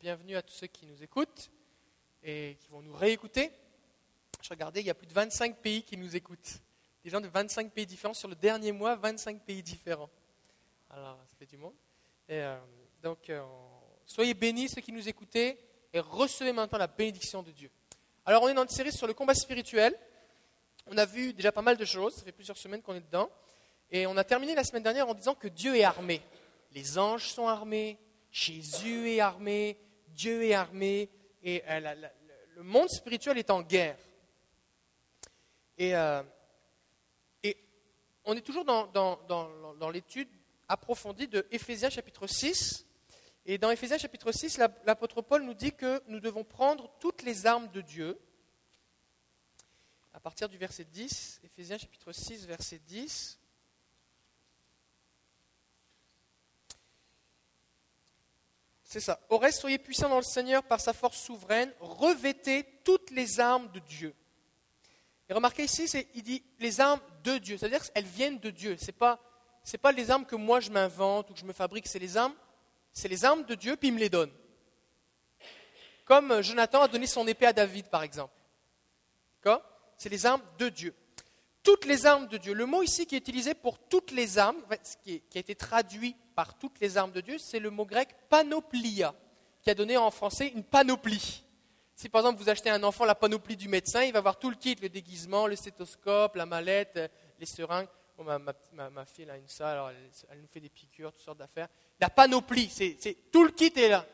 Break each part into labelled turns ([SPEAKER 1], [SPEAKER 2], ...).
[SPEAKER 1] Bienvenue à tous ceux qui nous écoutent et qui vont nous réécouter. Je regardais, il y a plus de 25 pays qui nous écoutent. Des gens de 25 pays différents. Sur le dernier mois, 25 pays différents. Alors, ça fait du monde. Euh, donc, euh, soyez bénis ceux qui nous écoutez et recevez maintenant la bénédiction de Dieu. Alors, on est dans une série sur le combat spirituel. On a vu déjà pas mal de choses. Ça fait plusieurs semaines qu'on est dedans. Et on a terminé la semaine dernière en disant que Dieu est armé. Les anges sont armés, Jésus est armé, Dieu est armé, et euh, le monde spirituel est en guerre. Et, euh, on est toujours dans, l'étude approfondie de Éphésiens chapitre 6. Et dans Éphésiens chapitre 6, l'apôtre Paul nous dit que nous devons prendre toutes les armes de Dieu. À partir du verset 10, Éphésiens chapitre 6, verset 10. C'est ça. Au reste, soyez puissants dans le Seigneur par sa force souveraine. Revêtez toutes les armes de Dieu. Et remarquez ici, il dit les armes de Dieu. C'est-à-dire qu'elles viennent de Dieu. Ce n'est pas, pas les armes que moi je m'invente ou que je me fabrique. C'est les armes, c'est les armes de Dieu, puis il me les donne. Comme Jonathan a donné son épée à David, par exemple. D'accord? C'est les armes de Dieu. Toutes les armes de Dieu. Le mot ici qui est utilisé pour toutes les armes, qui a été traduit par toutes les armes de Dieu, c'est le mot grec panoplia, qui a donné en français une panoplie. Si par exemple vous achetez à un enfant la panoplie du médecin, il va avoir tout le kit, le déguisement, le stéthoscope, la mallette, euh, les seringues. ma, fille a une salle, elle, nous fait des piqûres, toutes sortes d'affaires. La panoplie, c'est, tout le kit est là.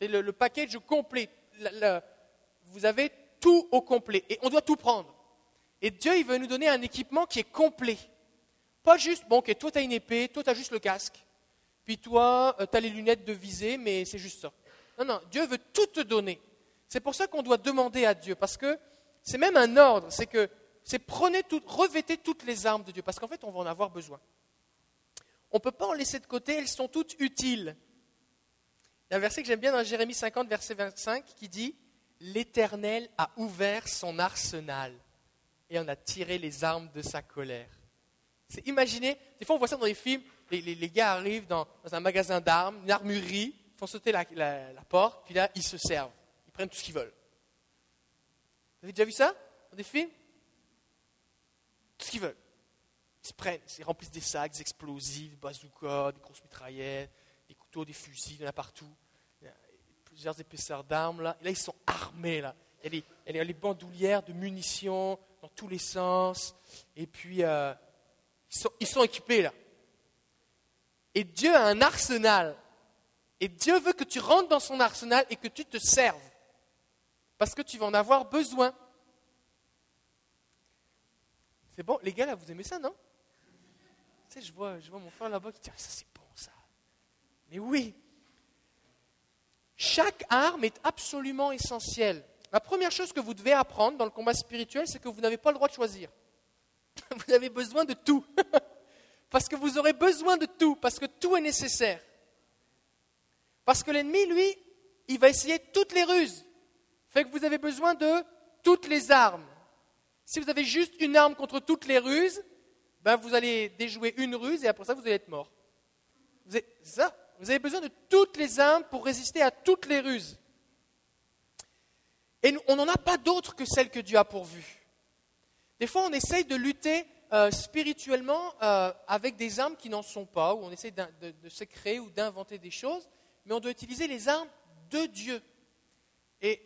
[SPEAKER 1] C'est le, package complet. vous avez tout au complet. Et on doit tout prendre. Et Dieu, il veut nous donner un équipement qui est complet. Pas juste, bon, ok, toi tu as une épée, toi tu as juste le casque. Puis toi, euh, tu as les lunettes de visée, mais c'est juste ça. Non, non, Dieu veut tout te donner. C'est pour ça qu'on doit demander à Dieu, parce que c'est même un ordre, c'est que c'est prenez tout, revêtez toutes les armes de Dieu, parce qu'en fait, on va en avoir besoin. On ne peut pas en laisser de côté, elles sont toutes utiles. Il y a un verset que j'aime bien dans Jérémie 50, verset 25, qui dit L'Éternel a ouvert son arsenal et en a tiré les armes de sa colère. C'est imaginez, des fois on voit ça dans les films, les, gars arrivent dans, un magasin d'armes, une armurerie, font sauter la, porte, puis là, ils se servent. Ils prennent tout ce qu'ils veulent. Vous avez déjà vu ça dans des films? Tout ce qu'ils veulent. Ils se prennent, ils remplissent des sacs, des explosifs, des bazookas, des grosses mitraillettes, des couteaux, des fusils, il y en a partout. Il y a plusieurs épaisseurs d'armes, là. Et là, ils sont armés, là. Il y a les, bandoulières de munitions dans tous les sens. Et puis, euh, ils sont équipés, là. Et Dieu a un arsenal. Et Dieu veut que tu rentres dans son arsenal et que tu te serves. Parce que tu vas en avoir besoin. C'est bon, les gars, là, vous aimez ça, non? Tu sais, je vois, je vois mon frère là-bas qui dit, ah, ça c'est bon, ça. Mais oui, chaque arme est absolument essentielle. La première chose que vous devez apprendre dans le combat spirituel, c'est que vous n'avez pas le droit de choisir. Vous avez besoin de tout. Parce que vous aurez besoin de tout, parce que tout est nécessaire. Parce que l'ennemi, lui, il va essayer toutes les ruses. Fait que vous avez besoin de toutes les armes. Si vous avez juste une arme contre toutes les ruses, ben vous allez déjouer une ruse et après ça, vous allez être mort. Vous ça, vous avez besoin de toutes les armes pour résister à toutes les ruses. Et on n'en a pas d'autres que celles que Dieu a pourvues. Des fois, on essaye de lutter euh, spirituellement euh, avec des armes qui n'en sont pas, où on essaie de, se créer ou d'inventer des choses, mais on doit utiliser les armes de Dieu. Et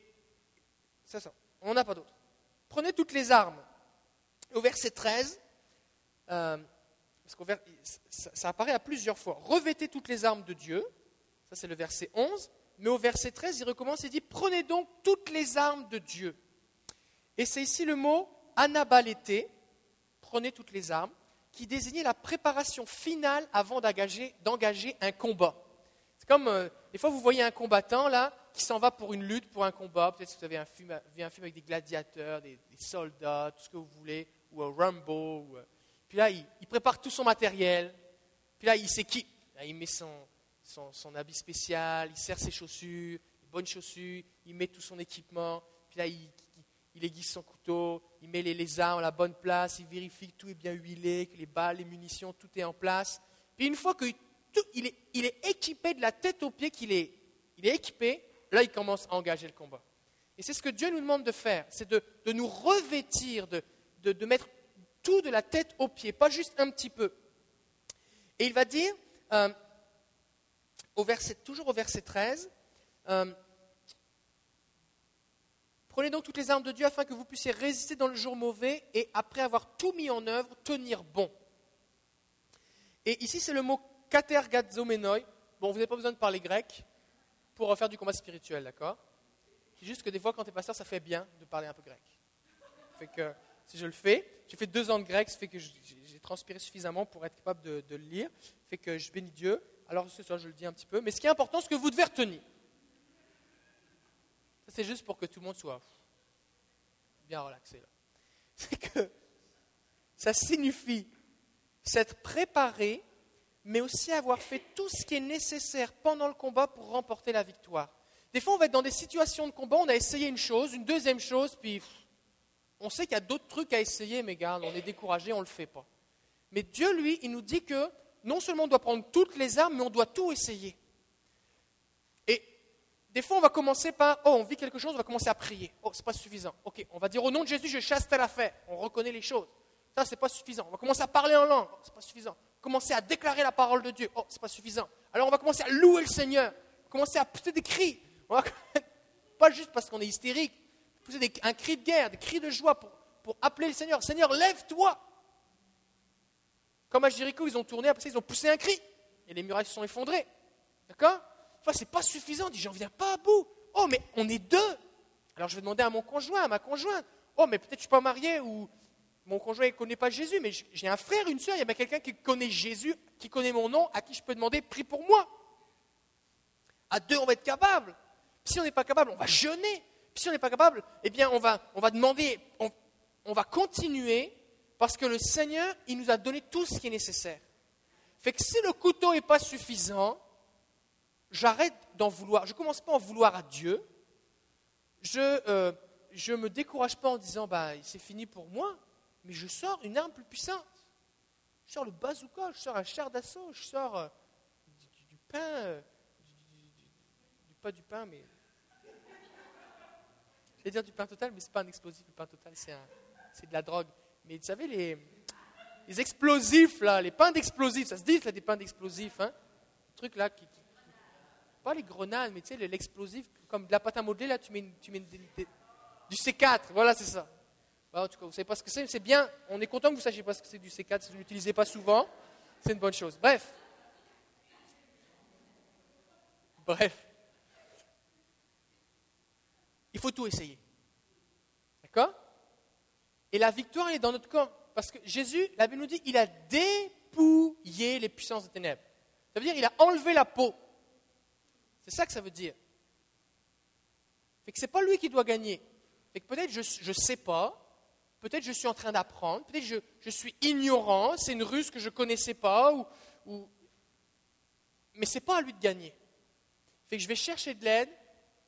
[SPEAKER 1] c'est ça, on n'a pas d'autre. Prenez toutes les armes. Au verset 13, euh, parce ça, ça apparaît à plusieurs fois. Revêtez toutes les armes de Dieu, ça c'est le verset 11, mais au verset 13, il recommence et dit Prenez donc toutes les armes de Dieu. Et c'est ici le mot anabalété, prenez toutes les armes, qui désignait la préparation finale avant d'engager, un combat. C'est comme, euh, des fois, vous voyez un combattant, là, qui s'en va pour une lutte, pour un combat. Peut-être que vous avez un film, un film avec des gladiateurs, des, soldats, tout ce que vous voulez, ou un Rambo. Euh. Puis là, il, prépare tout son matériel. Puis là, il s'équipe. il met son, son, habit spécial, il serre ses chaussures, bonnes chaussures, il met tout son équipement. Puis là, il, il aiguise son couteau, il met les, armes à la bonne place, il vérifie que tout est bien huilé, que les balles, les munitions, tout est en place. Puis une fois qu'il est, équipé de la tête aux pieds, qu'il est, équipé, là, il commence à engager le combat. Et c'est ce que Dieu nous demande de faire, c'est de, nous revêtir, de, de, mettre tout de la tête aux pieds, pas juste un petit peu. Et il va dire, euh, au verset, toujours au verset 13, euh, Prenez donc toutes les armes de Dieu afin que vous puissiez résister dans le jour mauvais et après avoir tout mis en œuvre, tenir bon. Et ici, c'est le mot katergazomenoi. Bon, vous n'avez pas besoin de parler grec pour faire du combat spirituel, d'accord? C'est juste que des fois, quand tu es pasteur, ça fait bien de parler un peu grec. Fait que si je le fais, j'ai fait deux ans de grec, ça fait que j'ai transpiré suffisamment pour être capable de, le lire. fait que je bénis Dieu. Alors ce soir, je le dis un petit peu. Mais ce qui est important, c'est que vous devez retenir. Ça, c'est juste pour que tout le monde soit bien relaxé. Là. C'est que ça signifie s'être préparé, mais aussi avoir fait tout ce qui est nécessaire pendant le combat pour remporter la victoire. Des fois, on va être dans des situations de combat, on a essayé une chose, une deuxième chose, puis on sait qu'il y a d'autres trucs à essayer, mais garde, on est découragé, on ne le fait pas. Mais Dieu, lui, il nous dit que non seulement on doit prendre toutes les armes, mais on doit tout essayer. Et des fois, on va commencer par, oh, on vit quelque chose, on va commencer à prier. Oh, c'est pas suffisant. Ok, on va dire au nom de Jésus, je chasse telle affaire. On reconnaît les choses. Ça, c'est pas suffisant. On va commencer à parler en langue. Oh, c'est pas suffisant. Commencer à déclarer la parole de Dieu. Oh, c'est pas suffisant. Alors, on va commencer à louer le Seigneur. Commencer à pousser des cris. Pas juste parce qu'on est hystérique. Pousser un cri de guerre, des cris de joie pour, pour appeler le Seigneur. Seigneur, lève-toi. Comme à Jéricho, ils ont tourné, après ils ont poussé un cri. Et les murailles se sont effondrées. D'accord? Enfin, c'est pas suffisant. On dit, j'en viens pas à bout. Oh, mais on est deux. Alors je vais demander à mon conjoint, à ma conjointe. Oh, mais peut-être je suis pas marié ou mon conjoint ne connaît pas Jésus, mais j'ai un frère, une soeur, il y a quelqu'un qui connaît Jésus, qui connaît mon nom, à qui je peux demander, prie pour moi. À deux, on va être capable. Si on n'est pas capable, on va jeûner. si on n'est pas capable, eh bien, on va, on va demander, on va continuer, parce que le Seigneur, il nous a donné tout ce qui est nécessaire. Fait que si le couteau n'est pas suffisant, j'arrête d'en vouloir. Je ne commence pas à en vouloir à Dieu. Je ne euh, me décourage pas en disant, bah, c'est fini pour moi mais je sors une arme plus puissante. Je sors le bazooka, je sors un char d'assaut, je sors euh, du, pain, euh, du, pas du pain, mais. Je vais dire du pain total, mais ce n'est pas un explosif, le pain total, c'est de la drogue. Mais vous savez, les, les explosifs, là, les pains d'explosifs, ça se dit, des pains d'explosifs, hein truc là, qui, pas les grenades, mais tu sais, l'explosif, comme de la pâte à modeler, là, tu mets, tu mets du C4, voilà, c'est ça. Bah, en tout cas, vous savez pas ce que c'est, c'est bien. On est content que vous sachiez pas ce que c'est du C4, si vous ne l'utilisez pas souvent. C'est une bonne chose. Bref. Bref. Il faut tout essayer. D'accord? Et la victoire, elle est dans notre corps. Parce que Jésus, la Bible nous dit, il a dépouillé les puissances des ténèbres. Ça veut dire, il a enlevé la peau. C'est ça que ça veut dire. Fait que ce n'est pas lui qui doit gagner. Fait que peut-être je ne sais pas, peut-être je suis en train d'apprendre, peut-être je, je suis ignorant, c'est une ruse que je ne connaissais pas, ou, ou... mais ce n'est pas à lui de gagner. Fait que je vais chercher de l'aide,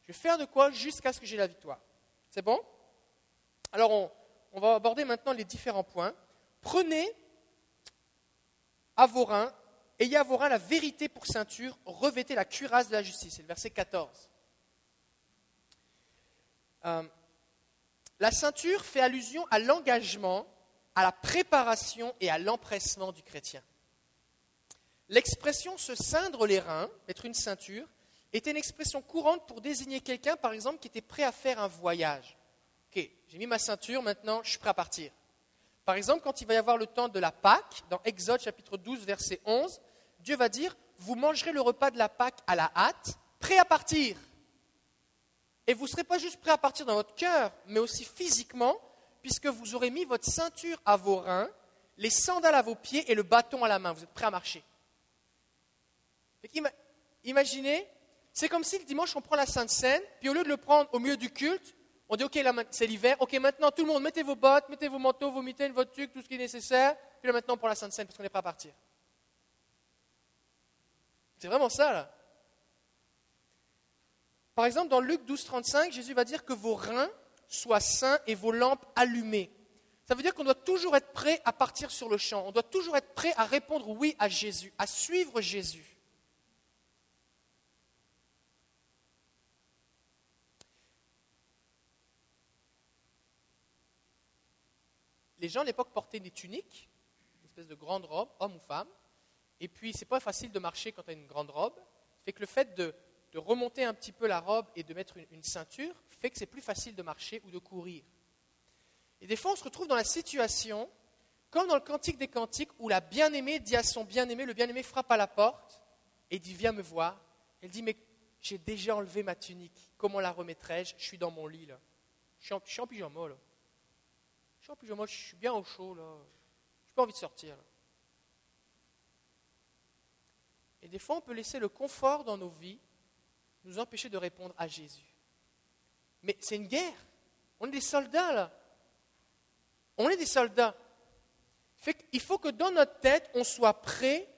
[SPEAKER 1] je vais faire de quoi jusqu'à ce que j'ai la victoire. C'est bon? Alors on, on, va aborder maintenant les différents points. Prenez à vos reins, ayez à vos reins la vérité pour ceinture, revêtez la cuirasse de la justice. C'est le verset 14. Euh, la ceinture fait allusion à l'engagement, à la préparation et à l'empressement du chrétien. L'expression se ceindre les reins, mettre une ceinture, était une expression courante pour désigner quelqu'un, par exemple, qui était prêt à faire un voyage. Ok, j'ai mis ma ceinture, maintenant je suis prêt à partir. Par exemple, quand il va y avoir le temps de la Pâque, dans Exode chapitre 12, verset 11, Dieu va dire, vous mangerez le repas de la Pâque à la hâte, prêt à partir. Et vous ne serez pas juste prêt à partir dans votre cœur, mais aussi physiquement, puisque vous aurez mis votre ceinture à vos reins, les sandales à vos pieds et le bâton à la main. Vous êtes prêt à marcher. Imaginez, c'est comme si le dimanche on prend la Sainte Seine, puis au lieu de le prendre au milieu du culte, on dit ok, c'est l'hiver, ok, maintenant tout le monde, mettez vos bottes, mettez vos manteaux, vos mitaines, votre tuque, tout ce qui est nécessaire, puis là maintenant prend la Sainte Seine parce qu'on n'est pas à partir. C'est vraiment ça là. Par exemple, dans Luc 12, 35, Jésus va dire que vos reins soient sains et vos lampes allumées. Ça veut dire qu'on doit toujours être prêt à partir sur le champ. On doit toujours être prêt à répondre oui à Jésus, à suivre Jésus. Les gens à l'époque portaient des tuniques, une espèce de grande robe, homme ou femme. Et puis, c'est pas facile de marcher quand tu as une grande robe. Fait que le fait de, remonter un petit peu la robe et de mettre une, ceinture fait que c'est plus facile de marcher ou de courir. Et des fois, on se retrouve dans la situation, comme dans le Cantique des Cantiques, où la bien-aimée dit à son bien-aimé, le bien-aimé frappe à la porte et dit Viens me voir. Elle dit Mais j'ai déjà enlevé ma tunique, comment la remettrai-je Je suis dans mon lit là. Je suis en, je suis en pyjama là. Je suis suis bien au chaud là. Je n'ai pas envie de sortir. Et des fois, on peut laisser le confort dans nos vies nous empêcher de répondre à Jésus. Mais c'est une guerre. On est des soldats, là. On est des soldats. Il faut que dans notre tête, on soit prêt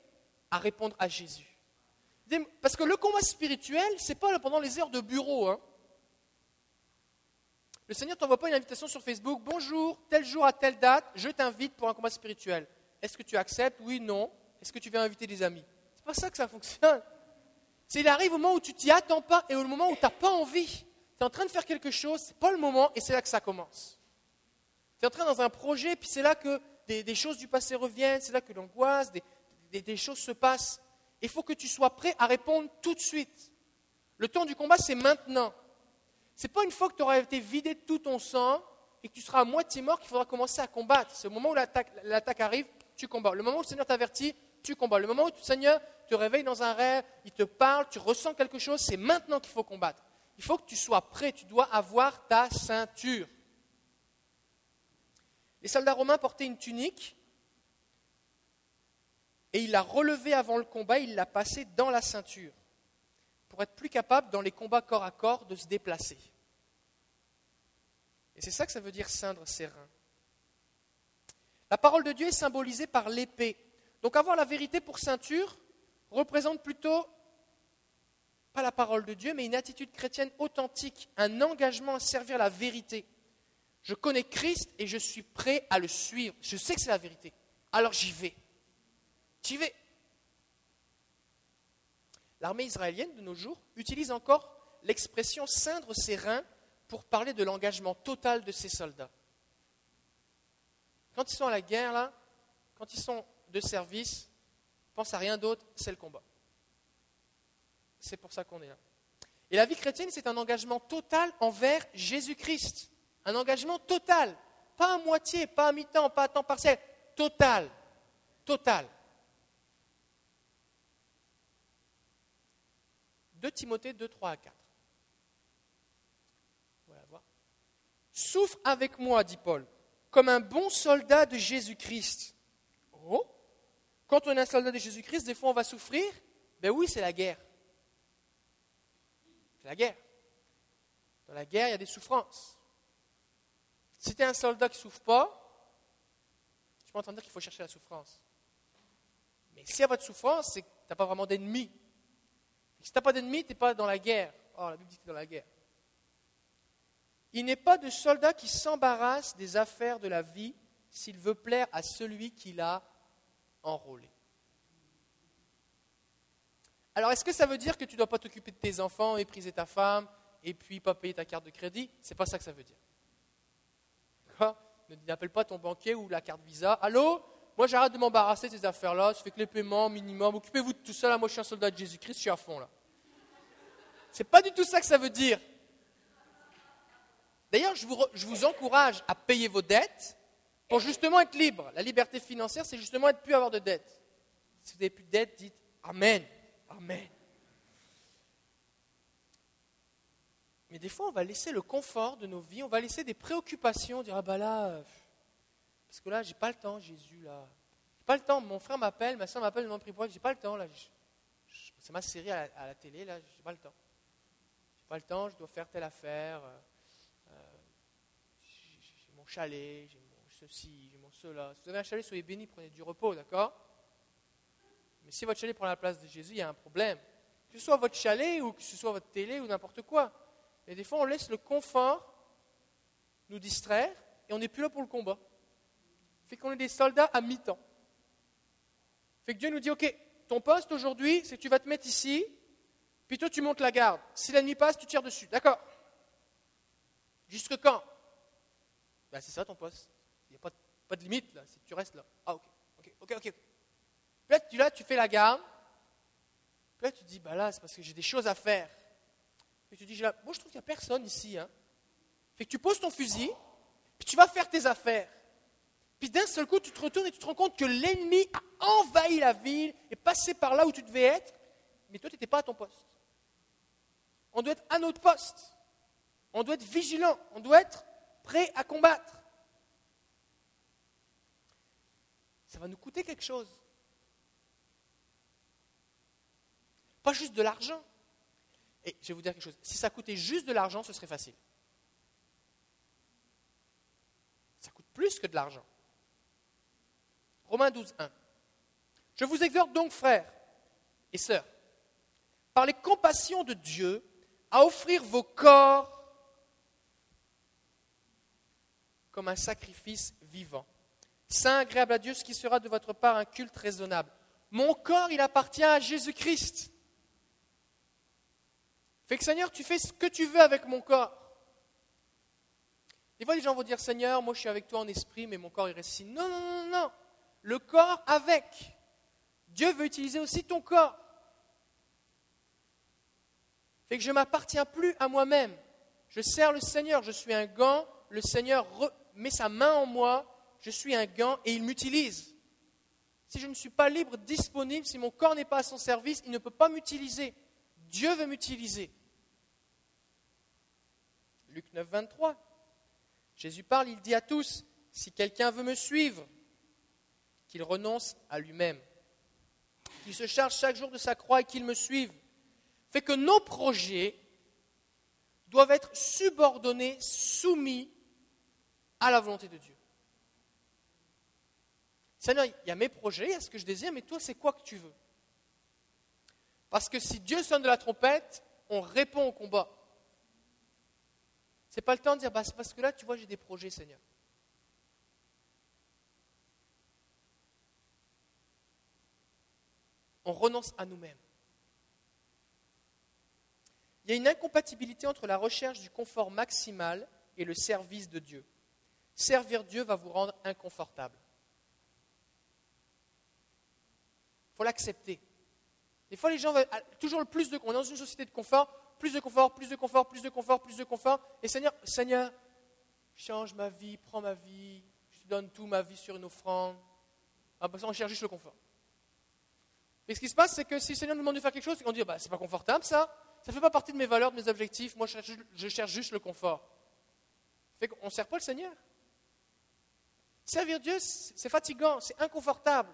[SPEAKER 1] à répondre à Jésus. Parce que le combat spirituel, ce n'est pas pendant les heures de bureau. Hein. Le Seigneur ne t'envoie pas une invitation sur Facebook. Bonjour, tel jour à telle date, je t'invite pour un combat spirituel. Est-ce que tu acceptes? Oui, non. Est-ce que tu viens inviter des amis? Pas ça que ça fonctionne. C'est il arrive au moment où tu t'y attends pas et au moment où tu n'as pas envie. Tu es en train de faire quelque chose, c'est pas le moment et c'est là que ça commence. Tu es en train dans un projet, puis c'est là que des, choses du passé reviennent, c'est là que l'angoisse, des, des, choses se passent. Il faut que tu sois prêt à répondre tout de suite. Le temps du combat, c'est maintenant. C'est pas une fois que tu auras été vidé de tout ton sang et que tu seras à moitié mort qu'il faudra commencer à combattre. C'est au moment où l'attaque arrive, tu combats. Le moment où le Seigneur t'avertit, tu combats. Le moment où le Seigneur te réveille dans un rêve, il te parle, tu ressens quelque chose, c'est maintenant qu'il faut combattre. Il faut que tu sois prêt, tu dois avoir ta ceinture. Les soldats romains portaient une tunique et il l'a relevée avant le combat, il l'a passée dans la ceinture pour être plus capable dans les combats corps à corps de se déplacer. Et c'est ça que ça veut dire ceindre ses reins. La parole de Dieu est symbolisée par l'épée. Donc avoir la vérité pour ceinture représente plutôt pas la parole de Dieu, mais une attitude chrétienne authentique, un engagement à servir la vérité. Je connais Christ et je suis prêt à le suivre. Je sais que c'est la vérité. Alors j'y vais. J'y vais. L'armée israélienne de nos jours utilise encore l'expression ceindre ses reins pour parler de l'engagement total de ses soldats. Quand ils sont à la guerre, là, quand ils sont de service, pense à rien d'autre, c'est le combat. C'est pour ça qu'on est là. Et la vie chrétienne, c'est un engagement total envers Jésus-Christ. Un engagement total. Pas à moitié, pas à mi-temps, pas à temps partiel. Total. Total. 2 Timothée 2, 3 à 4. Voilà, voir. Souffre avec moi, dit Paul, comme un bon soldat de Jésus-Christ. Oh quand on est un soldat de Jésus-Christ, des fois on va souffrir. Ben oui, c'est la guerre. C'est la guerre. Dans la guerre, il y a des souffrances. Si tu es un soldat qui ne souffre pas, je ne suis pas en train de dire qu'il faut chercher la souffrance. Mais s'il y a pas de souffrance, c'est que tu n'as pas vraiment d'ennemis. Si tu n'as pas d'ennemis, tu n'es pas dans la guerre. Oh, la Bible dit que tu es dans la guerre. Il n'est pas de soldat qui s'embarrasse des affaires de la vie s'il veut plaire à celui qui l'a enrôlé. Alors, est-ce que ça veut dire que tu ne dois pas t'occuper de tes enfants, mépriser ta femme, et puis pas payer ta carte de crédit? C'est pas ça que ça veut dire. Quoi N'appelle pas ton banquier ou la carte Visa. Allô? Moi, j'arrête de m'embarrasser de ces affaires-là. Je fais que les paiements minimum. Occupez-vous de tout ça. Moi, je suis un soldat de Jésus-Christ. Je suis à fond là. C'est pas du tout ça que ça veut dire. D'ailleurs, je vous, encourage à payer vos dettes pour justement être libre. La liberté financière, c'est justement être plus avoir de dettes. Si vous n'avez plus de dettes, dites Amen. Amen. Mais des fois, on va laisser le confort de nos vies, on va laisser des préoccupations, dire Ah bah là, parce que là, j'ai pas le temps, Jésus, là. J'ai pas le temps. Mon frère m'appelle, ma soeur m'appelle, m'en prie pour j'ai pas le temps, là. C'est ma série à la, télé, là, j'ai pas le temps. J'ai pas le temps, je dois faire telle affaire. Euh, euh, j'ai mon chalet, j'ai ceci, j'ai mon cela. Si vous avez un chalet, soyez bénis, prenez du repos, d'accord? Mais si votre chalet prend la place de Jésus, il y a un problème. Que ce soit votre chalet ou que ce soit votre télé ou n'importe quoi. Mais des fois, on laisse le confort nous distraire et on n'est plus là pour le combat. Fait qu'on est des soldats à mi-temps. Fait que Dieu nous dit, ok, ton poste aujourd'hui, c'est que tu vas te mettre ici, puis toi tu montes la garde. Si l'ennemi passe, tu tires dessus. D'accord Jusque quand? Ben, C'est ça ton poste. Il n'y a, Pas de limite, là, si tu restes là. Ah, ok, ok, ok, ok. Là, tu, là, tu fais la garde. Là, tu dis, bah là, c'est parce que j'ai des choses à faire. Puis tu dis, moi, je trouve qu'il n'y a personne ici. Hein. Fait que tu poses ton fusil, puis tu vas faire tes affaires. Puis d'un seul coup, tu te retournes et tu te rends compte que l'ennemi a envahi la ville et passé par là où tu devais être, mais toi, tu n'étais pas à ton poste. On doit être à notre poste. On doit être vigilant. On doit être prêt à combattre. Ça va nous coûter quelque chose. Pas juste de l'argent. Et je vais vous dire quelque chose. Si ça coûtait juste de l'argent, ce serait facile. Ça coûte plus que de l'argent. Romains 12, 1. Je vous exhorte donc, frères et sœurs, par les compassions de Dieu, à offrir vos corps comme un sacrifice vivant, saint, agréable à Dieu, ce qui sera de votre part un culte raisonnable. Mon corps, il appartient à Jésus-Christ. Fait que Seigneur, tu fais ce que tu veux avec mon corps. Des fois, les gens vont dire Seigneur, moi je suis avec toi en esprit, mais mon corps il reste ici. Non, non, non, non le corps avec. Dieu veut utiliser aussi ton corps. Fait que je ne m'appartiens plus à moi-même. Je sers le Seigneur, je suis un gant, le Seigneur met sa main en moi, je suis un gant et il m'utilise. Si je ne suis pas libre, disponible, si mon corps n'est pas à son service, il ne peut pas m'utiliser. Dieu veut m'utiliser. Luc 9, 23. Jésus parle, il dit à tous, si quelqu'un veut me suivre, qu'il renonce à lui-même, qu'il se charge chaque jour de sa croix et qu'il me suive, fait que nos projets doivent être subordonnés, soumis à la volonté de Dieu. Seigneur, il y a mes projets, il y a ce que je désire, mais toi, c'est quoi que tu veux? Parce que si Dieu sonne de la trompette, on répond au combat. Ce n'est pas le temps de dire, bah, parce que là, tu vois, j'ai des projets, Seigneur. On renonce à nous-mêmes. Il y a une incompatibilité entre la recherche du confort maximal et le service de Dieu. Servir Dieu va vous rendre inconfortable. Il faut l'accepter. Des fois, les gens veulent toujours le plus de... On est dans une société de confort, plus de confort, plus de confort, plus de confort, plus de confort. Et Seigneur, Seigneur, change ma vie, prends ma vie, je te donne tout ma vie sur une offrande. Ah, parce on cherche juste le confort. Mais ce qui se passe, c'est que si le Seigneur nous demande de faire quelque chose, on dit bah, c'est pas confortable ça, ça fait pas partie de mes valeurs, de mes objectifs, moi je cherche, juste le confort. Fait qu'on ne sert pas le Seigneur. Servir Dieu, c'est fatigant, c'est inconfortable.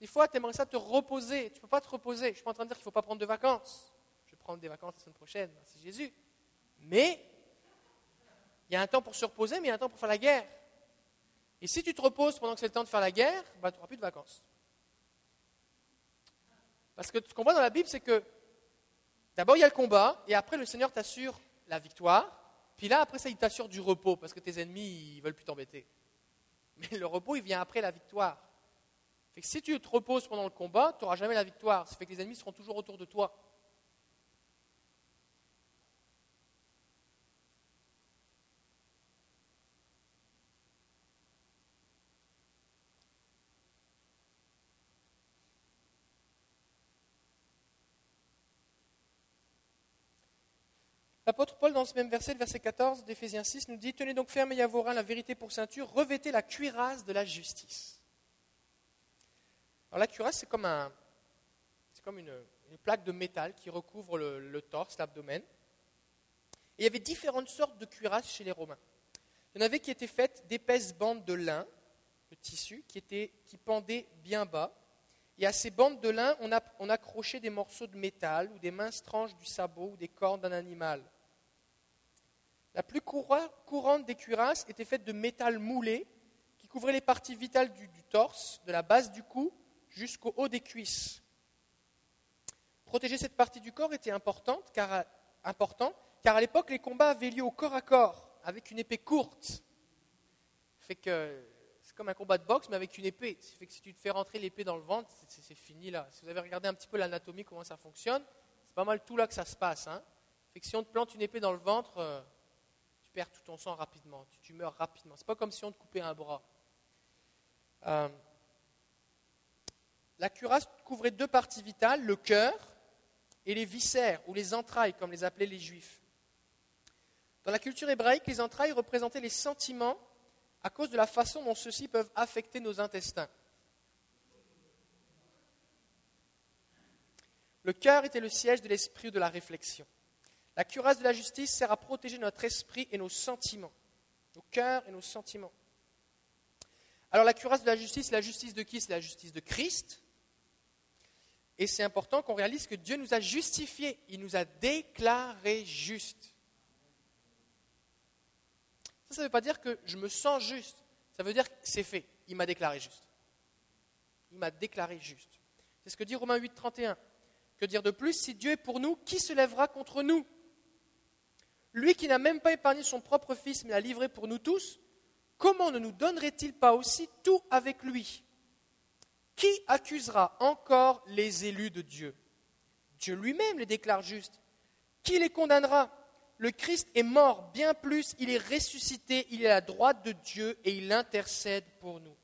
[SPEAKER 1] Des fois, tu aimerais ça te reposer. Tu ne peux pas te reposer. Je ne suis pas en train de dire qu'il ne faut pas prendre de vacances. Je vais prendre des vacances la semaine prochaine, merci Jésus. Mais il y a un temps pour se reposer, mais il y a un temps pour faire la guerre. Et si tu te reposes pendant que c'est le temps de faire la guerre, bah, tu n'auras plus de vacances. Parce que ce qu'on voit dans la Bible, c'est que d'abord il y a le combat, et après le Seigneur t'assure la victoire, puis là après ça il t'assure du repos, parce que tes ennemis ils veulent plus t'embêter. Mais le repos il vient après la victoire. Si tu te reposes pendant le combat, tu n'auras jamais la victoire. Ça fait que les ennemis seront toujours autour de toi. L'apôtre Paul, dans ce même verset, le verset 14 d'Éphésiens 6, nous dit Tenez donc ferme et reins la vérité pour ceinture, revêtez la cuirasse de la justice. Alors la cuirasse, c'est comme, un, une, plaque de métal qui recouvre le, torse, l'abdomen. Il y avait différentes sortes de cuirasses chez les Romains. Il y en avait qui étaient faites d'épaisses bandes de lin, de tissu, qui, étaient, pendaient bien bas. Et à ces bandes de lin, on, on accrochait des morceaux de métal ou des minces tranches du sabot ou des cornes d'un animal. La plus courante des cuirasses était faite de métal moulé qui couvrait les parties vitales du, torse, de la base du cou jusqu'au haut des cuisses. Protéger cette partie du corps était important car, à l'époque, les combats avaient lieu au corps à corps, avec une épée courte. C'est comme un combat de boxe, mais avec une épée. Si tu te fais rentrer l'épée dans le ventre, c'est fini là. Si vous avez regardé un petit peu l'anatomie, comment ça fonctionne, c'est pas mal tout là que ça se passe. Hein. Que si on te plante une épée dans le ventre, euh, perds tout ton sang rapidement, tu, meurs rapidement. C'est pas comme si on te coupait un bras. Euh, la cuirasse couvrait deux parties vitales, le cœur et les viscères, ou les entrailles, comme les appelaient les juifs. Dans la culture hébraïque, les entrailles représentaient les sentiments à cause de la façon dont ceux-ci peuvent affecter nos intestins. Le cœur était le siège de l'esprit ou de la réflexion. La cuirasse de la justice sert à protéger notre esprit et nos sentiments, nos cœurs et nos sentiments. Alors la cuirasse de la justice, la justice de qui? C'est la justice de Christ. Et c'est important qu'on réalise que Dieu nous a justifiés, il nous a déclarés justes. Ça, ne veut pas dire que je me sens juste, ça veut dire que c'est fait, il m'a déclaré juste. Il m'a déclaré juste. C'est ce que dit Romains 8, 31. Que dire de plus? Si Dieu est pour nous, qui se lèvera contre nous? Lui qui n'a même pas épargné son propre Fils, mais l'a livré pour nous tous, comment ne nous donnerait-il pas aussi tout avec lui? Qui accusera encore les élus de Dieu? Dieu lui-même les déclare justes. Qui les condamnera? Le Christ est mort, bien plus, il est ressuscité, il est à la droite de Dieu et il intercède pour nous.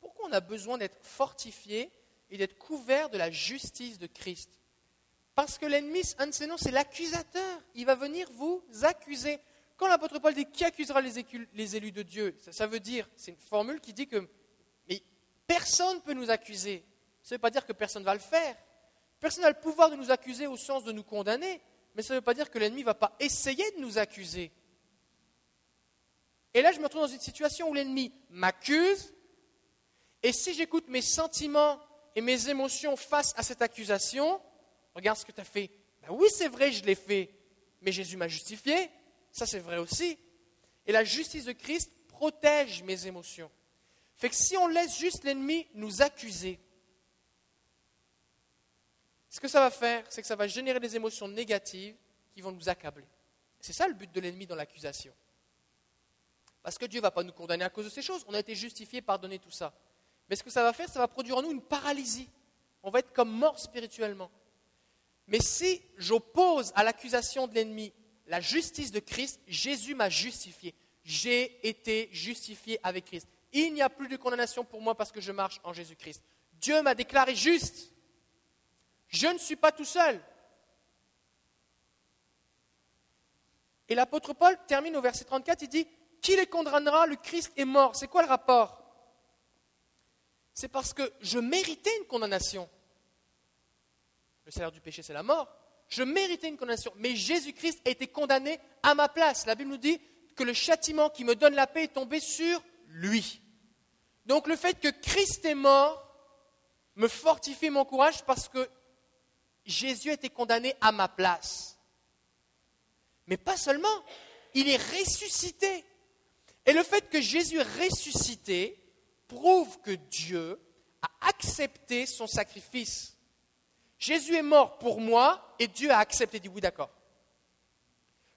[SPEAKER 1] Pourquoi on a besoin d'être fortifié et d'être couvert de la justice de Christ? Parce que l'ennemi, un de ses noms, c'est l'accusateur. Il va venir vous accuser. Quand l'apôtre Paul dit qui accusera les élus de Dieu, ça, veut dire, c'est une formule qui dit que personne ne peut nous accuser. Ça ne veut pas dire que personne ne va le faire. Personne n'a le pouvoir de nous accuser au sens de nous condamner, mais ça ne veut pas dire que l'ennemi ne va pas essayer de nous accuser. Et là, je me retrouve dans une situation où l'ennemi m'accuse, et si j'écoute mes sentiments et mes émotions face à cette accusation, regarde ce que tu as fait. Ben oui, c'est vrai, je l'ai fait, mais Jésus m'a justifié. Ça, c'est vrai aussi. Et la justice de Christ protège mes émotions. Fait que si on laisse juste l'ennemi nous accuser, ce que ça va faire, c'est que ça va générer des émotions négatives qui vont nous accabler. C'est ça le but de l'ennemi dans l'accusation. Parce que Dieu ne va pas nous condamner à cause de ces choses. On a été justifié, pardonné, tout ça. Mais ce que ça va faire, ça va produire en nous une paralysie. On va être comme mort spirituellement. Mais si j'oppose à l'accusation de l'ennemi la justice de Christ, Jésus m'a justifié. J'ai été justifié avec Christ. Il n'y a plus de condamnation pour moi parce que je marche en Jésus-Christ. Dieu m'a déclaré juste. Je ne suis pas tout seul. Et l'apôtre Paul termine au verset 34, il dit, Qui les condamnera Le Christ est mort? C'est quoi le rapport? C'est parce que je méritais une condamnation. Le salaire du péché, c'est la mort je méritais une condamnation, mais Jésus-Christ a été condamné à ma place. La Bible nous dit que le châtiment qui me donne la paix est tombé sur lui. Donc le fait que Christ est mort me fortifie mon courage parce que Jésus a été condamné à ma place. Mais pas seulement, il est ressuscité. Et le fait que Jésus est ressuscité prouve que Dieu a accepté son sacrifice. Jésus est mort pour moi et Dieu a accepté, dit oui, d'accord.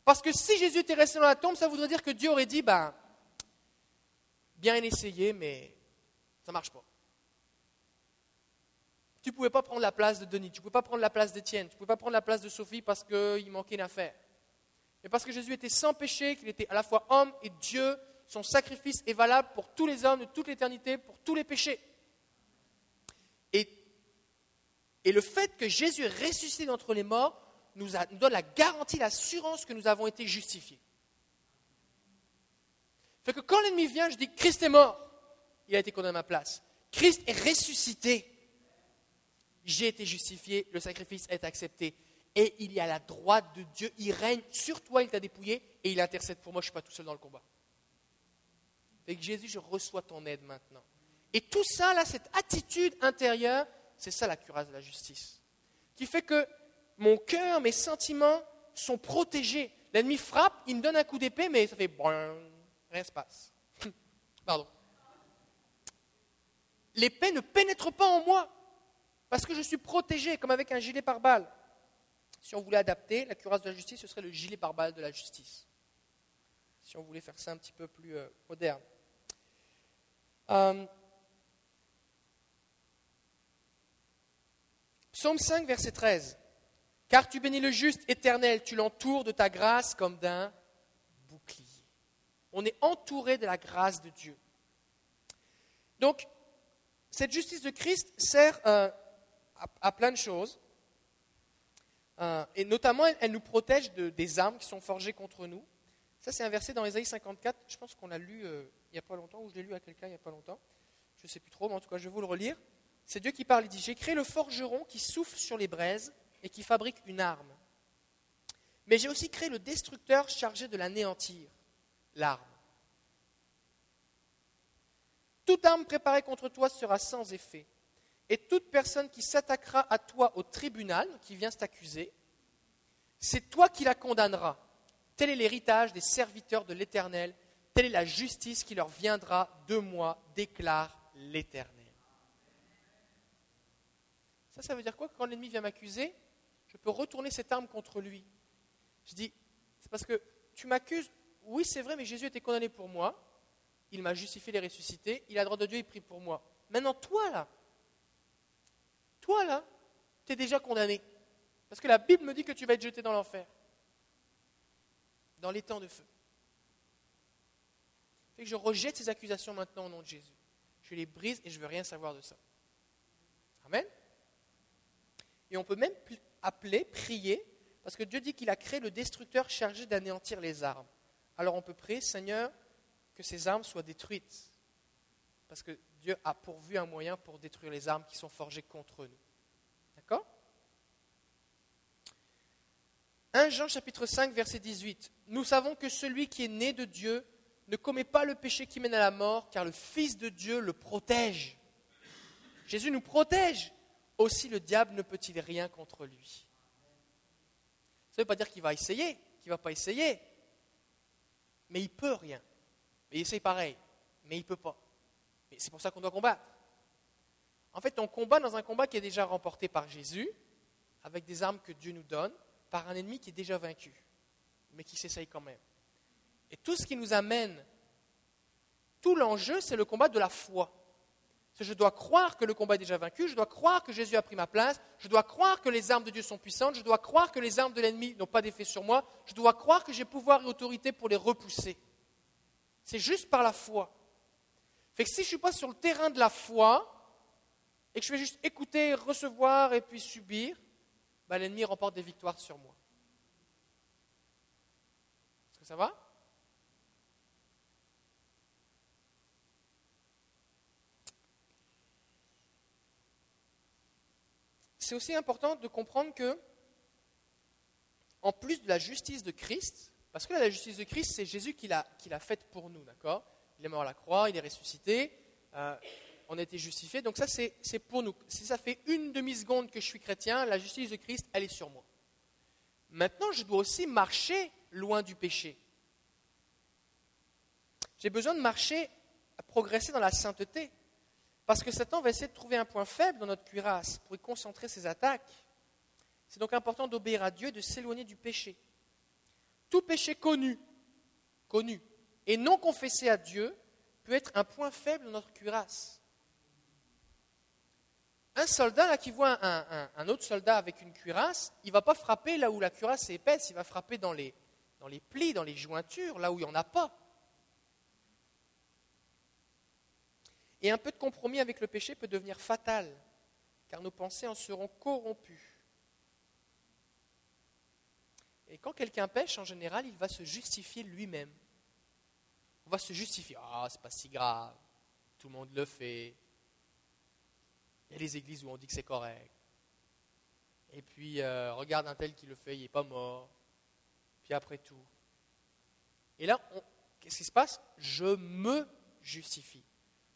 [SPEAKER 1] Parce que si Jésus était resté dans la tombe, ça voudrait dire que Dieu aurait dit, ben, bien essayé, mais ça ne marche pas. Tu ne pouvais pas prendre la place de Denis, tu ne pouvais pas prendre la place d'Étienne, tu ne pouvais pas prendre la place de Sophie parce qu'il manquait une affaire. Mais parce que Jésus était sans péché, qu'il était à la fois homme et Dieu, son sacrifice est valable pour tous les hommes de toute l'éternité, pour tous les péchés. Et et le fait que Jésus est ressuscité d'entre les morts nous, donne la garantie, l'assurance que nous avons été justifiés. Fait que quand l'ennemi vient, je dis Christ est mort, il a été condamné à ma place. Christ est ressuscité. J'ai été justifié, le sacrifice est accepté. Et il est à la droite de Dieu, il règne sur toi, il t'a dépouillé et il intercède pour moi, je ne suis pas tout seul dans le combat. Fait que Jésus, je reçois ton aide maintenant. Et tout ça, là, cette attitude intérieure, c'est ça la cuirasse de la justice. Qui fait que mon cœur, mes sentiments sont protégés. L'ennemi frappe, il me donne un coup d'épée, mais ça fait rien se passe. Pardon. L'épée ne pénètre pas en moi parce que je suis protégé comme avec un gilet pare-balles. Si on voulait adapter la cuirasse de la justice, ce serait le gilet pare-balles de la justice. Si on voulait faire ça un petit peu plus euh, moderne. Euh, Psaume 5, verset 13. Car tu bénis le juste éternel, tu l'entoures de ta grâce comme d'un bouclier. On est entouré de la grâce de Dieu. Donc, cette justice de Christ sert euh, à, plein de choses. Euh, et notamment, elle, nous protège de, des armes qui sont forgées contre nous. Ça, c'est un verset dans Ésaïe 54. Je pense qu'on l'a lu euh, il n'y a pas longtemps, ou je l'ai lu à quelqu'un il n'y a pas longtemps. Je ne sais plus trop, mais en tout cas, je vais vous le relire. C'est Dieu qui parle. Il dit J'ai créé le forgeron qui souffle sur les braises et qui fabrique une arme. Mais j'ai aussi créé le destructeur chargé de l'anéantir, l'arme. Toute arme préparée contre toi sera sans effet. Et toute personne qui s'attaquera à toi au tribunal, qui vient t'accuser, c'est toi qui la condamneras. Tel est l'héritage des serviteurs de l'Éternel, telle est la justice qui leur viendra de moi, déclare l'Éternel. Ça, veut dire quoi Quand l'ennemi vient m'accuser, je peux retourner cette arme contre lui? Je dis, c'est parce que tu m'accuses, oui c'est vrai, mais Jésus était condamné pour moi, il m'a justifié, les ressuscité, il a le droit de Dieu, il prie pour moi. Maintenant, toi là, toi là, tu es déjà condamné. Parce que la Bible me dit que tu vas être jeté dans l'enfer, dans les temps de feu. Que je rejette ces accusations maintenant au nom de Jésus. Je les brise et je veux rien savoir de ça. Amen? Et on peut même appeler, prier, parce que Dieu dit qu'il a créé le destructeur chargé d'anéantir les armes. Alors on peut prier, Seigneur, que ces armes soient détruites. Parce que Dieu a pourvu un moyen pour détruire les armes qui sont forgées contre nous. D'accord? 1 Jean chapitre 5 verset 18. Nous savons que celui qui est né de Dieu ne commet pas le péché qui mène à la mort, car le Fils de Dieu le protège. Jésus nous protège. Aussi le diable ne peut-il rien contre lui? Ça ne veut pas dire qu'il va essayer, qu'il ne va pas essayer. Mais il peut rien. Il essaye pareil. Mais il ne peut pas. C'est pour ça qu'on doit combattre. En fait, on combat dans un combat qui est déjà remporté par Jésus, avec des armes que Dieu nous donne, par un ennemi qui est déjà vaincu, mais qui s'essaye quand même. Et tout ce qui nous amène, tout l'enjeu, c'est le combat de la foi. Je dois croire que le combat est déjà vaincu, je dois croire que Jésus a pris ma place, je dois croire que les armes de Dieu sont puissantes, je dois croire que les armes de l'ennemi n'ont pas d'effet sur moi, je dois croire que j'ai pouvoir et autorité pour les repousser. C'est juste par la foi. Fait que si je ne suis pas sur le terrain de la foi, et que je vais juste écouter, recevoir et puis subir, bah, l'ennemi remporte des victoires sur moi. Est-ce que ça va? C'est aussi important de comprendre que, en plus de la justice de Christ, parce que la justice de Christ, c'est Jésus qui l'a, faite pour nous, d'accord? Il est mort à la croix, il est ressuscité, euh, on a été justifié, donc ça c'est, pour nous. Si ça fait une demi-seconde que je suis chrétien, la justice de Christ, elle est sur moi. Maintenant, je dois aussi marcher loin du péché. J'ai besoin de marcher, progresser dans la sainteté. Parce que Satan va essayer de trouver un point faible dans notre cuirasse pour y concentrer ses attaques. C'est donc important d'obéir à Dieu et de s'éloigner du péché. Tout péché connu, connu et non confessé à Dieu peut être un point faible dans notre cuirasse. Un soldat là, qui voit un, autre soldat avec une cuirasse, il ne va pas frapper là où la cuirasse est épaisse, il va frapper dans les, dans les plis, dans les jointures, là où il n'y en a pas. Et un peu de compromis avec le péché peut devenir fatal, car nos pensées en seront corrompues. Et quand quelqu'un pêche, en général, il va se justifier lui-même. On va se justifier. Ah, c'est pas si grave. Tout le monde le fait. Il y a des églises où on dit que c'est correct. Et puis, euh, regarde un tel qui le fait, il n'est pas mort. Puis après tout. Et là, qu'est-ce qui se passe? Je me justifie.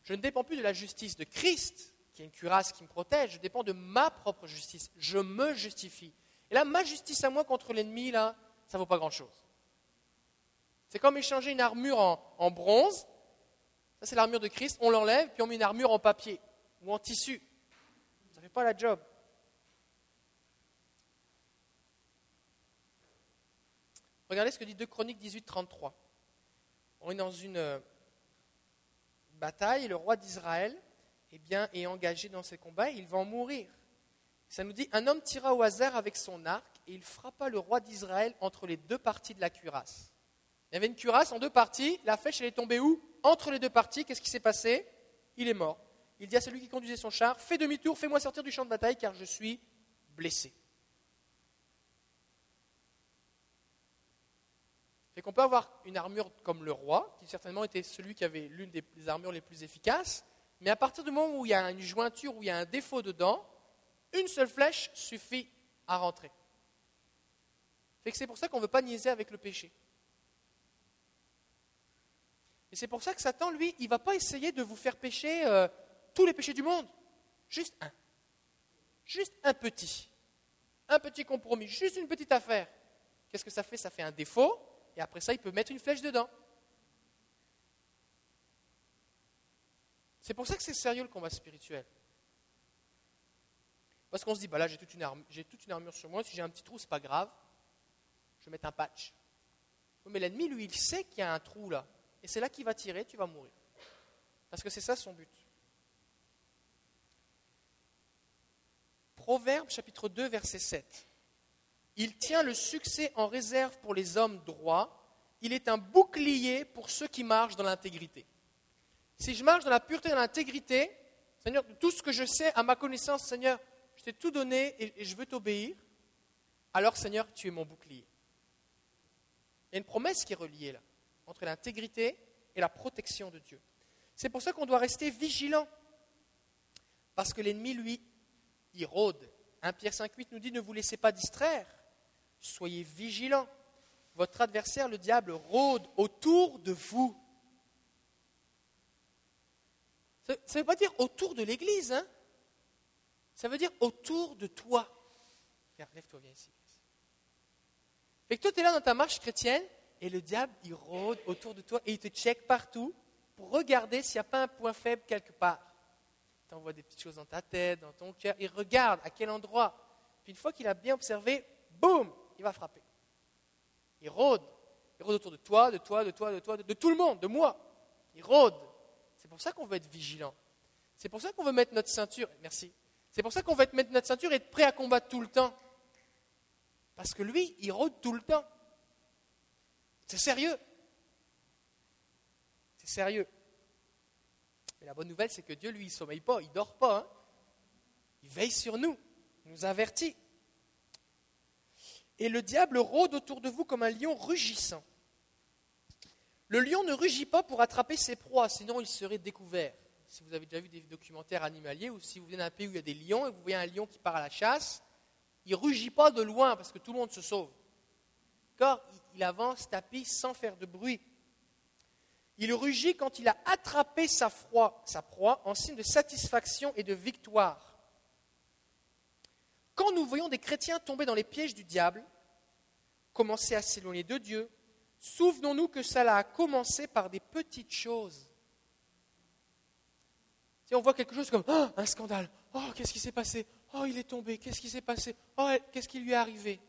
[SPEAKER 1] Je ne dépends plus de la justice de Christ, qui est une cuirasse qui me protège, je dépends de ma propre justice. Je me justifie. Et là, ma justice à moi contre l'ennemi, là, ça ne vaut pas grand-chose. C'est comme échanger une armure en, bronze. Ça, c'est l'armure de Christ. On l'enlève, puis on met une armure en papier ou en tissu. Ça ne fait pas la job. Regardez ce que dit 2 Chroniques 18, 33. On est dans une euh, bataille, le roi d'Israël eh bien, est engagé dans ces combats, il va en mourir. Ça nous dit, un homme tira au hasard avec son arc et il frappa le roi d'Israël entre les deux parties de la cuirasse. Il y avait une cuirasse en deux parties, la flèche elle est tombée où? Entre les deux parties, qu'est-ce qui s'est passé? Il est mort. Il dit à celui qui conduisait son char, fais demi-tour, fais-moi sortir du champ de bataille car je suis blessé. Fait qu'on peut avoir une armure comme le roi, qui certainement était celui qui avait l'une des armures les plus efficaces, mais à partir du moment où il y a une jointure, où il y a un défaut dedans, une seule flèche suffit à rentrer. c'est pour ça qu'on ne veut pas niaiser avec le péché. Et c'est pour ça que Satan, lui, il ne va pas essayer de vous faire pécher euh, tous les péchés du monde. Juste un. Juste un petit. Un petit compromis, juste une petite affaire. Qu'est-ce que ça fait? Ça fait un défaut, et après ça, il peut mettre une flèche dedans. C'est pour ça que c'est sérieux le combat spirituel. Parce qu'on se dit, bah là j'ai toute, une armure, sur moi, si j'ai un petit trou, c'est pas grave, je vais mettre un patch. mais l'ennemi, lui, il sait qu'il y a un trou là. Et c'est là qu'il va tirer, tu vas mourir. Parce que c'est ça son but. Proverbe chapitre 2, verset 7. Il tient le succès en réserve pour les hommes droits. Il est un bouclier pour ceux qui marchent dans l'intégrité. Si je marche dans la pureté et dans l'intégrité, Seigneur, tout ce que je sais à ma connaissance, Seigneur, je t'ai tout donné et, je veux t'obéir, alors Seigneur, tu es mon bouclier. Il y a une promesse qui est reliée là, entre l'intégrité et la protection de Dieu. C'est pour ça qu'on doit rester vigilant, parce que l'ennemi, lui, il rôde. 1 Pierre 5.8 nous dit, ne vous laissez pas distraire, soyez vigilants. Votre adversaire, le diable, rôde autour de vous ça ne veut pas dire autour de l'Église, hein ça veut dire autour de toi. lève-toi, viens ici. Fait que toi, tu es là dans ta marche chrétienne et le diable, il rôde autour de toi et il te check partout pour regarder s'il n'y a pas un point faible quelque part. Il t'envoie des petites choses dans ta tête, dans ton cœur. Il regarde à quel endroit. Puis une fois qu'il a bien observé, boum, il va frapper. Il rôde. Il rôde autour de toi, de toi, de toi, de toi, de, tout le monde, de moi. Il rôde. C'est pour ça qu'on veut être vigilant. C'est pour ça qu'on veut mettre notre ceinture. Merci. C'est pour ça qu'on veut mettre notre ceinture et être prêt à combattre tout le temps. Parce que lui, il rôde tout le temps. C'est sérieux. C'est sérieux. Mais la bonne nouvelle, c'est que Dieu, lui, il sommeille pas, il dort pas. Hein. Il veille sur nous, il nous avertit. Et le diable rôde autour de vous comme un lion rugissant. Le lion ne rugit pas pour attraper ses proies, sinon il serait découvert. Si vous avez déjà vu des documentaires animaliers ou si vous venez d'un pays où il y a des lions et vous voyez un lion qui part à la chasse, il rugit pas de loin parce que tout le monde se sauve. Car il avance tapis sans faire de bruit. Il rugit quand il a attrapé sa, sa proie en signe de satisfaction et de victoire. Quand nous voyons des chrétiens tomber dans les pièges du diable, commencer à s'éloigner de Dieu, Souvenons-nous que cela a commencé par des petites choses. Si on voit quelque chose comme oh, un scandale, oh, qu'est-ce qui s'est passé Oh, il est tombé, qu'est-ce qui s'est passé Oh, qu'est-ce qui lui est arrivé?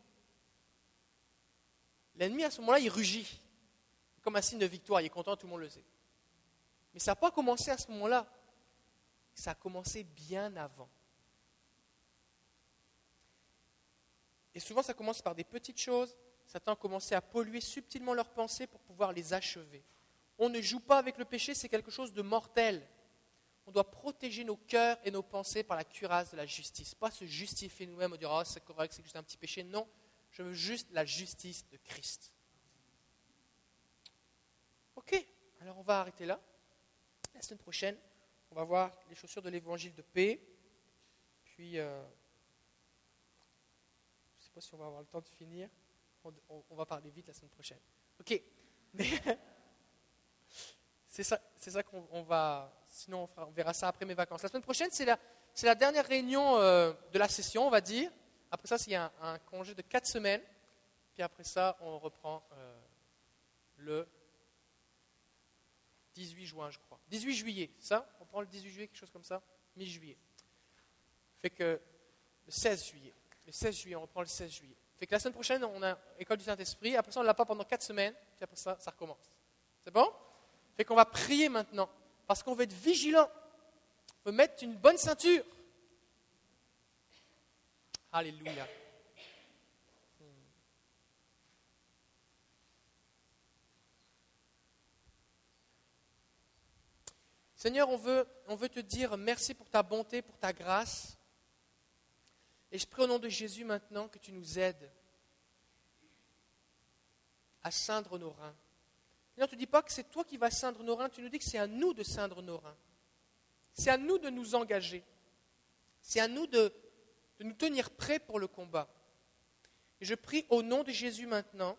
[SPEAKER 1] L'ennemi, à ce moment-là, il rugit, comme un signe de victoire, il est content, tout le monde le sait. Mais ça n'a pas commencé à ce moment-là, ça a commencé bien avant. Et souvent, ça commence par des petites choses, Satan a commencé à polluer subtilement leurs pensées pour pouvoir les achever. On ne joue pas avec le péché, c'est quelque chose de mortel. On doit protéger nos cœurs et nos pensées par la cuirasse de la justice. Pas se justifier nous-mêmes en disant oh, c'est correct, c'est juste un petit péché. Non, je veux juste la justice de Christ. Ok, alors on va arrêter là. La semaine prochaine, on va voir les chaussures de l'évangile de paix. Puis, euh, si on va avoir le temps de finir on, va parler vite la semaine prochaine. Ok, mais c'est ça, ça qu'on va. Sinon, on, verra ça après mes vacances. La semaine prochaine, c'est la, dernière réunion euh, de la session, on va dire. Après ça, il y a un, congé de quatre semaines. Puis après ça, on reprend euh, le 18 juin, je crois. 18 juillet, ça? On prend le 18 juillet, quelque chose comme ça? Mi-juillet. Fait que le 16 juillet. Le 16 juillet, on reprend le 16 juillet. Fait que la semaine prochaine, on a école du Saint-Esprit. Après ça, on ne l'a pas pendant quatre semaines. Puis après ça, ça recommence. C'est bon? Fait qu'on va prier maintenant. Parce qu'on veut être vigilant. On veut mettre une bonne ceinture. Alléluia. Seigneur, on veut, on veut te dire merci pour ta bonté, pour ta grâce. Et je prie au nom de Jésus maintenant que tu nous aides à ceindre nos reins. Seigneur, tu ne dis pas que c'est toi qui vas ceindre nos reins, tu nous dis que c'est à nous de ceindre nos reins. C'est à nous de nous engager. C'est à nous de, de nous tenir prêts pour le combat. Et je prie au nom de Jésus maintenant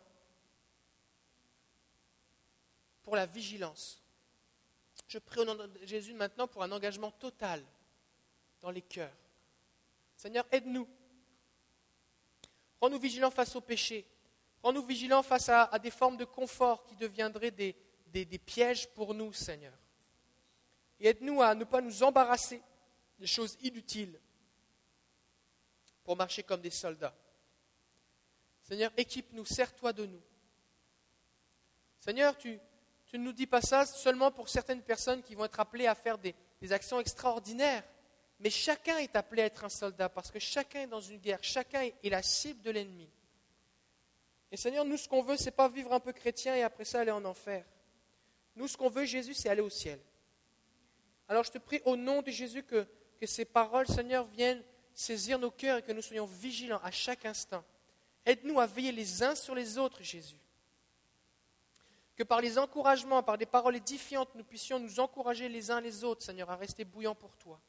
[SPEAKER 1] pour la vigilance. Je prie au nom de Jésus maintenant pour un engagement total dans les cœurs. Seigneur, aide-nous. Rends-nous vigilants face au péché. Rends-nous vigilants face à, des formes de confort qui deviendraient des, pièges pour nous, Seigneur. Et aide-nous à ne pas nous embarrasser des choses inutiles pour marcher comme des soldats. Seigneur, équipe-nous, sers-toi de nous. Seigneur, tu, ne nous dis pas ça seulement pour certaines personnes qui vont être appelées à faire des, actions extraordinaires, mais chacun est appelé à être un soldat parce que chacun est dans une guerre, chacun est la cible de l'ennemi. Et Seigneur, nous, ce qu'on veut, ce n'est pas vivre un peu chrétien et après ça aller en enfer. Nous, ce qu'on veut, Jésus, c'est aller au ciel. Alors je te prie au nom de Jésus que, que ces paroles, Seigneur, viennent saisir nos cœurs et que nous soyons vigilants à chaque instant. Aide-nous à veiller les uns sur les autres, Jésus. Que par les encouragements, par des paroles édifiantes, nous puissions nous encourager les uns les autres, Seigneur, à rester bouillants pour toi.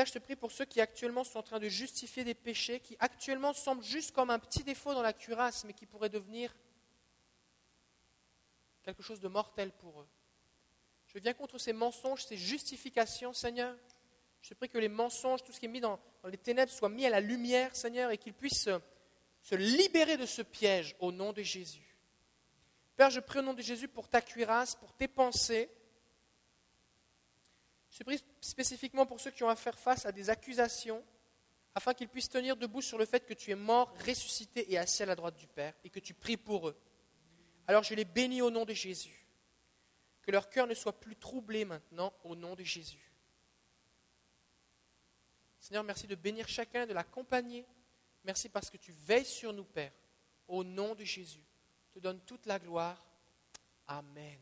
[SPEAKER 1] Père, je te prie pour ceux qui actuellement sont en train de justifier des péchés, qui actuellement semblent juste comme un petit défaut dans la cuirasse, mais qui pourraient devenir quelque chose de mortel pour eux. Je viens contre ces mensonges, ces justifications, Seigneur. Je te prie que les mensonges, tout ce qui est mis dans, les ténèbres, soit mis à la lumière, Seigneur, et qu'ils puissent se, libérer de ce piège au nom de Jésus. Père, je prie au nom de Jésus pour ta cuirasse, pour tes pensées. Je te prie spécifiquement pour ceux qui ont à faire face à des accusations, afin qu'ils puissent tenir debout sur le fait que tu es mort, ressuscité et assis à la droite du Père, et que tu pries pour eux. Alors je les bénis au nom de Jésus. Que leur cœur ne soit plus troublé maintenant au nom de Jésus. Seigneur, merci de bénir chacun, de l'accompagner. Merci parce que tu veilles sur nous, Père. Au nom de Jésus, je te donne toute la gloire. Amen.